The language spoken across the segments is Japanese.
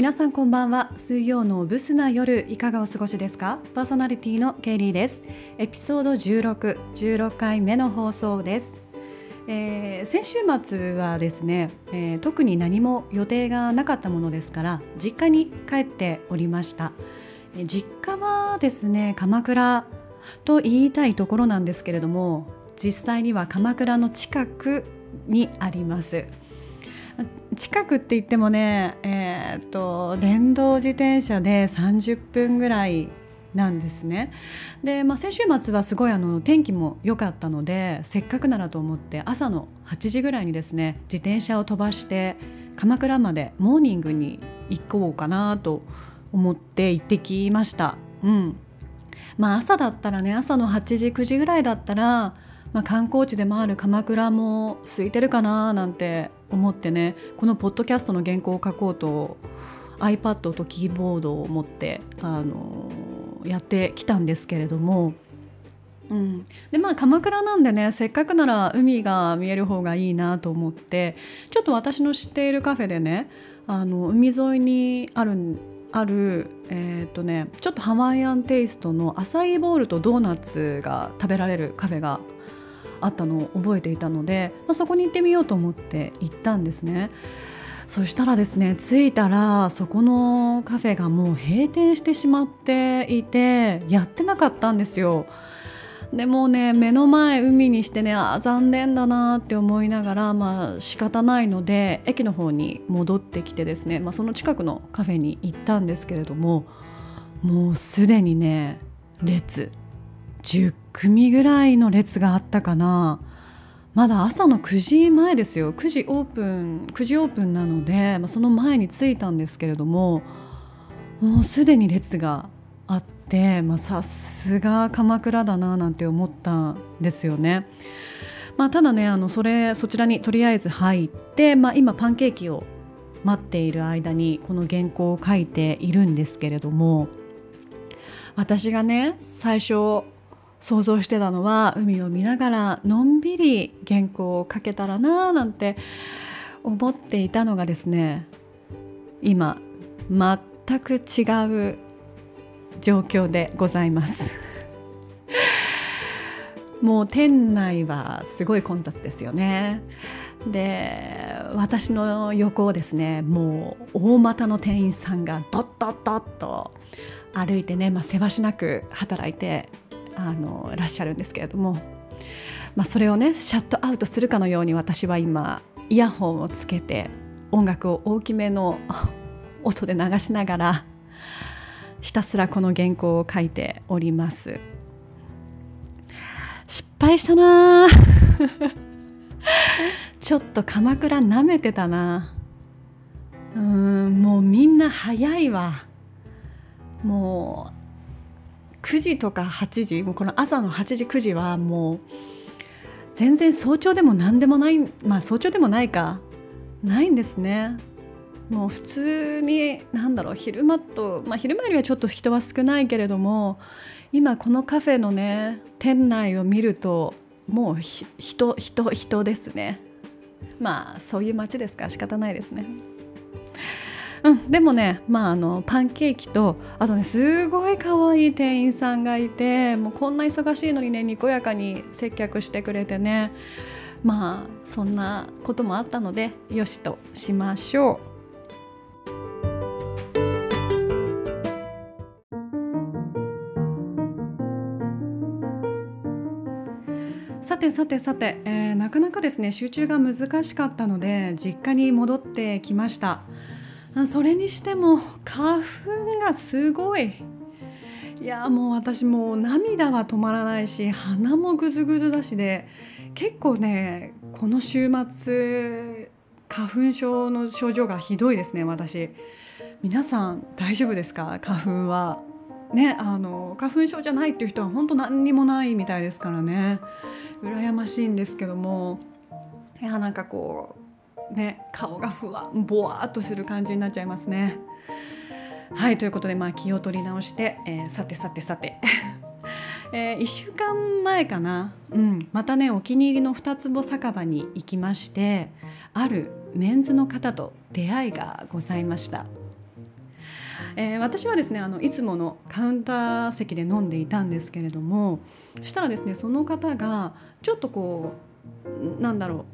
皆さんこんばんは。水曜のブスな夜いかがお過ごしですか？パーソナリティのケイリーです。エピソード16、16回目の放送です。えー、先週末はですね、えー、特に何も予定がなかったものですから実家に帰っておりました、えー、実家はですね鎌倉と言いたいところなんですけれども実際には鎌倉の近くにあります。近くって言ってもね、えー、っと電動自転車で30分ぐらいなんですねで、まあ、先週末はすごいあの天気も良かったのでせっかくならと思って朝の8時ぐらいにですね自転車を飛ばして鎌倉までモーニングに行こうかなと思って行ってきました。うんまあ、朝だったらね朝の8時9時ぐらいだったらまあ、観光地でもある鎌倉も空いてるかななんて思ってねこのポッドキャストの原稿を書こうと iPad とキーボードを持って、あの、やってきたんですけれども、うん、でまあ鎌倉なんでねせっかくなら海が見える方がいいなと思ってちょっと私の知っているカフェでねあの海沿いにあるある、えーとね、ちょっとハワイアンテイストのアサイーボールとドーナツが食べられるカフェがあったのを覚えていたので、まあ、そこに行ってみようと思って行ったんですね。そしたらですね着いたらそこのカフェがもう閉店してしまっていてやってなかったんですよ。でもね目の前海にしてねあ残念だなって思いながらまあ仕方ないので駅の方に戻ってきてですね、まあ、その近くのカフェに行ったんですけれどももうすでにね列10組ぐらいの列があったかなまだ朝の9時前ですよ9時オープン9時オープンなので、まあ、その前に着いたんですけれどももうすでに列があってさすが鎌倉だななんて思ったんですよね。まあ、ただねあのそれそちらにとりあえず入って、まあ、今パンケーキを待っている間にこの原稿を書いているんですけれども私がね最初想像してたのは海を見ながらのんびり原稿を書けたらななんて思っていたのがですね今全く違う状況でございます。もう店内はすごい混雑ですよね。で私の横をですねもう大股の店員さんがドッドッドッと歩いてね、まあ、せわしなく働いてあのいらっしゃるんですけれども、まあ、それをねシャットアウトするかのように私は今イヤホンをつけて音楽を大きめの 音で流しながらひたすらこの原稿を書いております。失敗したな ちょっと鎌倉なめてたなうんもうみんな早いわ。もう9時とか8時もうこの朝の8時9時はもう全然早朝でも何でもないまあ早朝でもないかないんですね。もう普通に何だろう昼間と、まあ、昼間よりはちょっと人は少ないけれども今このカフェのね店内を見るともう人人人ですねまあそういう街ですから仕方ないですね。うん、でもね、まあ、あのパンケーキとあとねすごい可愛い店員さんがいてもうこんな忙しいのにねにこやかに接客してくれてねまあそんなこともあったのでよしとしましょう。さてさてさて、えー、なかなかですね集中が難しかったので実家に戻ってきました。それにしても花粉がすごい。いやもう私もう涙は止まらないし鼻もぐずぐずだしで結構ねこの週末花粉症の症状がひどいですね私。皆さん大丈夫ですか？花粉は。ねあの花粉症じゃないっていう人は本当何にもないみたいですからね。羨ましいんですけども。いやなんかこうね顔がふわぼわっとする感じになっちゃいますね。はいということでまあ気を取り直して、えー、さてさてさて えー、1週間前かな、うん、またねお気に入りの二坪酒場に行きましてあるメンズの方と出会いがございました。えー、私はですねあのいつものカウンター席で飲んでいたんですけれどもそしたらですねその方がちょっとこうなんだろう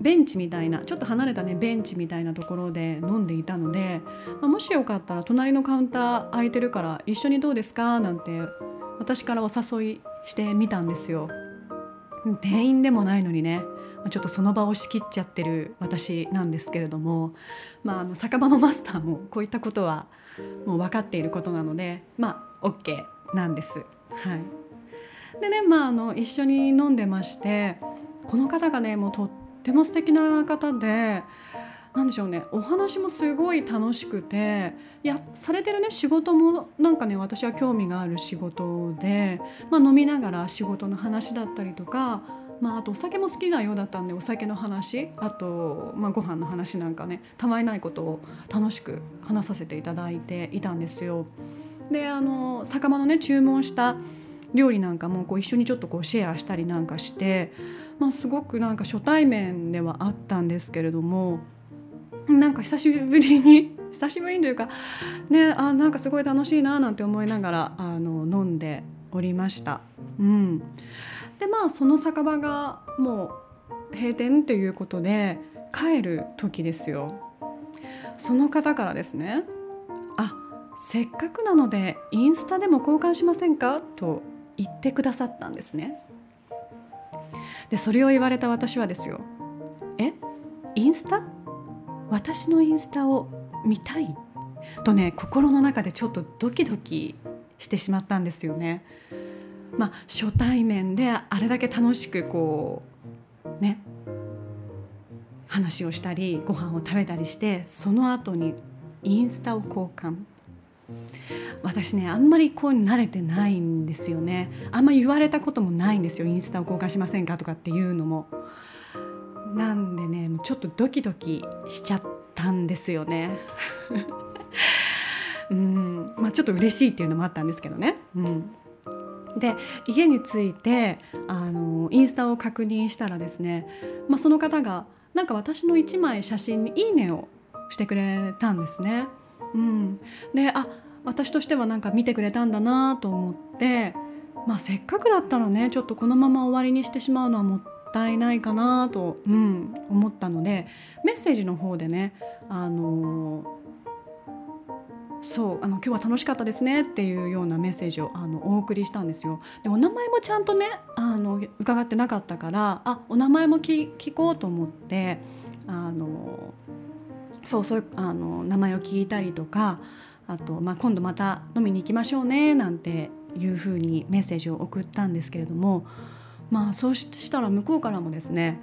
ベンチみたいなちょっと離れたねベンチみたいなところで飲んでいたので、まあ、もしよかったら隣のカウンター空いてるから一緒にどうですか？なんて私からお誘いしてみたんですよ。店員でもないのにねちょっとその場を仕切っちゃってる私なんですけれども、まあ、あの酒場のマスターもこういったことはもう分かっていることなのでまあ OK なんです。はい、でね、まあ、あの一緒に飲んでましてこの方がねもうとっても素敵な方で何でしょうねお話もすごい楽しくていやされてるね仕事もなんかね私は興味がある仕事で、まあ、飲みながら仕事の話だったりとか、まあ、あとお酒も好きなようだったんでお酒の話あと、まあ、ご飯の話なんかねたまいないことを楽しく話させていただいていたんですよ。であの酒場のね注文した料理なんかもこう一緒にちょっとこうシェアしたりなんかして、まあ、すごくなんか初対面ではあったんですけれどもなんか久しぶりに 久しぶりにというかねあなんかすごい楽しいななんて思いながらあの飲んでおりました。うん、でまあその酒場がもう閉店ということで帰る時ですよ。その方からですね「あせっかくなのでインスタでも交換しませんか?」と言ってくださったんですね。でそれを言われた私はですよ「え？インスタ？私のインスタを見たい？とね心の中でちょっとドキドキしてしまったんですよね。まあ、初対面であれだけ楽しくこうね話をしたりご飯を食べたりしてその後にインスタを交換。私ねあんまりこう慣れてないんですよねあんま言われたこともないんですよインスタを交換しませんかとかっていうのもなんでねちょっとドキドキしちゃったんですよね。うんまあ、ちょっと嬉しいっていうのもあったんですけどね。うんで家に着いてあのインスタを確認したらですね、まあ、その方がなんか私の1枚写真に「いいね」をしてくれたんですね。うん、であ私としてはなんか見てくれたんだなと思って、まあ、せっかくだったらねちょっとこのまま終わりにしてしまうのはもったいないかなと、うん、思ったのでメッセージの方でねあのそうあの今日は楽しかったですねっていうようなメッセージをあのお送りしたんですよ。でお名前もちゃんとねあの伺ってなかったからあお名前も聞聞こうと思ってあのそうそうあの名前を聞いたりとかあと、まあ、今度また飲みに行きましょうねなんていうふうにメッセージを送ったんですけれどもまあそうしたら向こうからもですね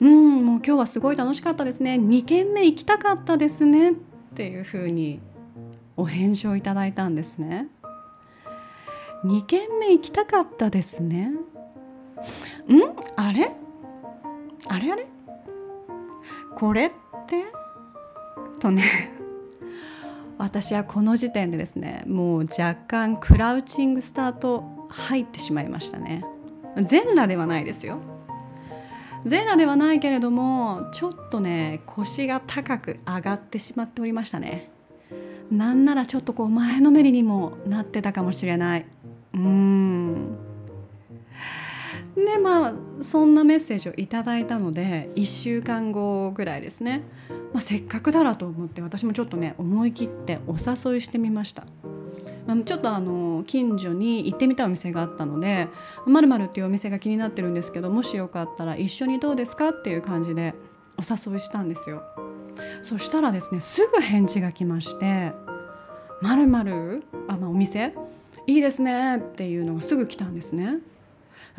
うんもう今日はすごい楽しかったですね2軒目行きたかったですねっていうふうにお返事をいただいたんですね。2軒目行きたかったですね。んあれ？あれあれ？これって？とね 私はこの時点でですねもう若干クラウチングスタート入ってしまいましたね。全裸ではないですよ。全裸ではないけれどもちょっとね腰が高く上がってしまっておりましたね。なんならちょっとこう前のめりにもなってたかもしれない。うん。でまあそんなメッセージをいただいたので1週間後ぐらいですね、まあ、せっかくだらと思って私もちょっとね思い切ってお誘いしてみました。まちょっとあの近所に行ってみたお店があったので「まるっていうお店が気になってるんですけどもしよかったら一緒にどうですかっていう感じでお誘いしたんですよ。そしたらですねすぐ返事が来まして「まるあ、まあ、お店？いいですね」っていうのがすぐ来たんですね。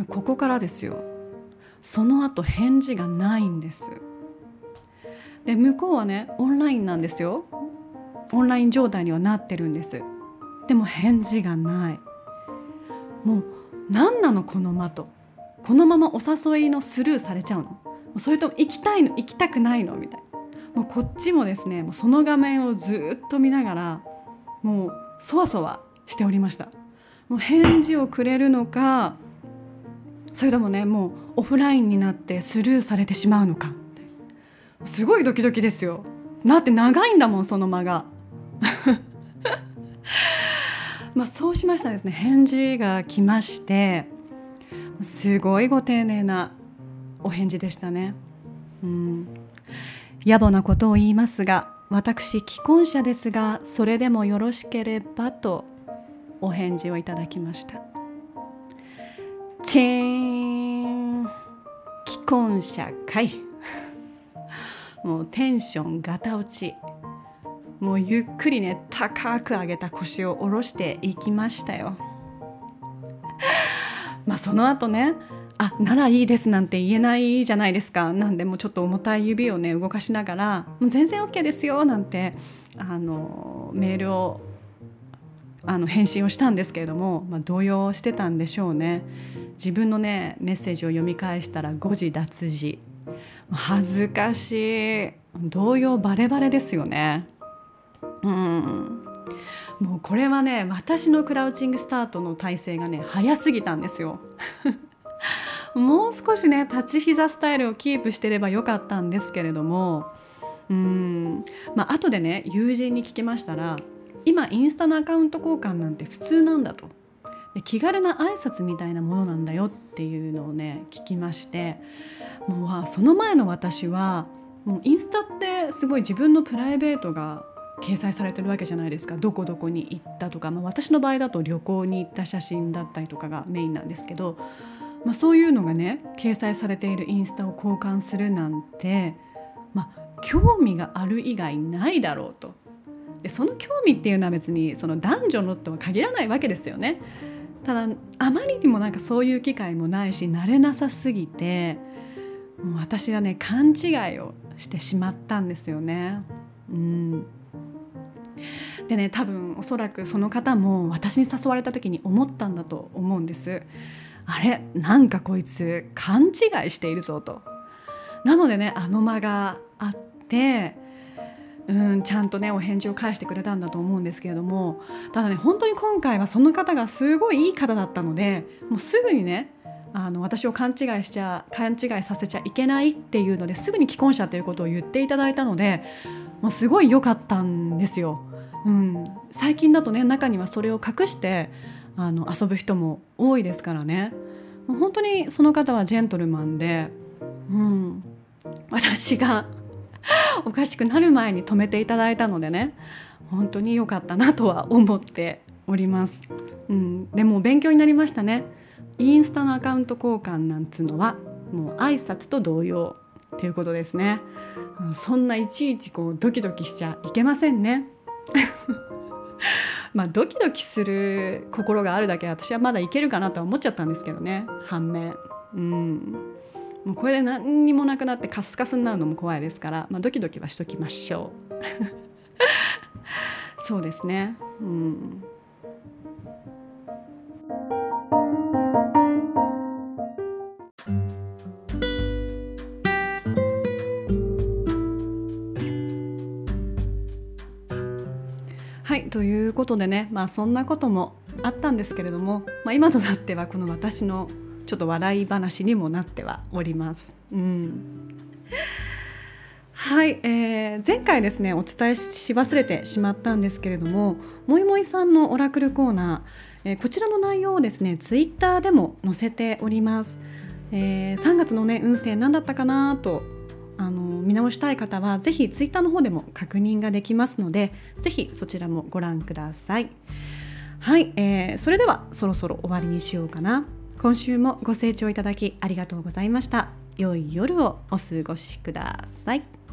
ここからですよ。その後返事がないんです。で向こうはねオンラインなんですよ。オンライン状態にはなってるんです。でも返事がない。もう何なのこの間とこのままお誘いのスルーされちゃうの？それとも行きたいの？行きたくないの？みたいな。もうこっちもですねもうその画面をずっと見ながらもうそわそわしておりました。もう返事をくれるのかそれともねもうオフラインになってスルーされてしまうのか。すごいドキドキですよ。だって長いんだもんその間が。まあ、そうしましたらですね。返事が来ましてすごいご丁寧なお返事でしたね。うん。野暮なことを言いますが私既婚者ですがそれでもよろしければとお返事をいただきました。チェーン。既婚者かい。もうテンションガタ落ち。もうゆっくりね高く上げた腰を下ろしていきましたよ。まあその後ねあならいいですなんて言えないじゃないですか。なんでもちょっと重たい指をね動かしながら「もう全然 OK ですよ」なんてあのメールをあの返信をしたんですけれども、まあ、動揺してたんでしょうね。自分のねメッセージを読み返したら誤字脱字。恥ずかしい。動揺バレバレですよね。うん。もうこれはね私のクラウチングスタートの体勢がね早すぎたんですよ。もう少しね立ち膝スタイルをキープしてればよかったんですけれどもうん。まあ後でね友人に聞きましたら今インスタのアカウント交換なんて普通なんだと。気軽な挨拶みたいなものなんだよっていうのをね聞きまして。もうその前の私はもうインスタってすごい自分のプライベートが掲載されてるわけじゃないですか。どこどこに行ったとか、まあ、私の場合だと旅行に行った写真だったりとかがメインなんですけど。まあ、そういうのがね掲載されているインスタを交換するなんて、まあ、興味がある以外ないだろうと。でその興味っていうのは別にその男女のとは限らないわけですよね。ただあまりにもなんかそういう機会もないし慣れなさすぎてもう私はね勘違いをしてしまったんですよね。うんでね多分おそらくその方も私に誘われた時に思ったんだと思うんです。あれなんかこいつ勘違いしているぞと。なのでねあの間があってうんちゃんとねお返事を返してくれたんだと思うんですけれどもただね本当に今回はその方がすごいいい方だったのでもうすぐにねあの私を勘違いしちゃ勘違いさせちゃいけないっていうのですぐに既婚者ということを言っていただいたのでもうすごい良かったんですよ。うん、最近だとね中にはそれを隠してあの遊ぶ人も多いですからね。本当にその方はジェントルマンで、うん、私がおかしくなる前に止めていただいたのでね本当に良かったなとは思っております、うん、でも勉強になりましたね。インスタのアカウント交換なんつうのはもう挨拶と同様っていうことですね、うん、そんないちいちこうドキドキしちゃいけませんね。まあドキドキする心があるだけ私はまだいけるかなとは思っちゃったんですけどね。反面。うん。もうこれで何にもなくなってカスカスになるのも怖いですから、まあ、ドキドキはしときましょう。そうですね。うん。はいということでねまあそんなこともあったんですけれども、まあ、今となってはこの私のちょっと笑い話にもなってはおります。うん。はい、えー、前回ですねお伝えし忘れてしまったんですけれどももいもいさんのオラクルコーナー、えー、こちらの内容をですねツイッターでも載せております、えー、3月のね運勢何だったかなとあの見直したい方はぜひツイッターの方でも確認ができますのでぜひそちらもご覧ください。はい、えー、それではそろそろ終わりにしようかな。今週もご清聴いただきありがとうございました。良い夜をお過ごしください。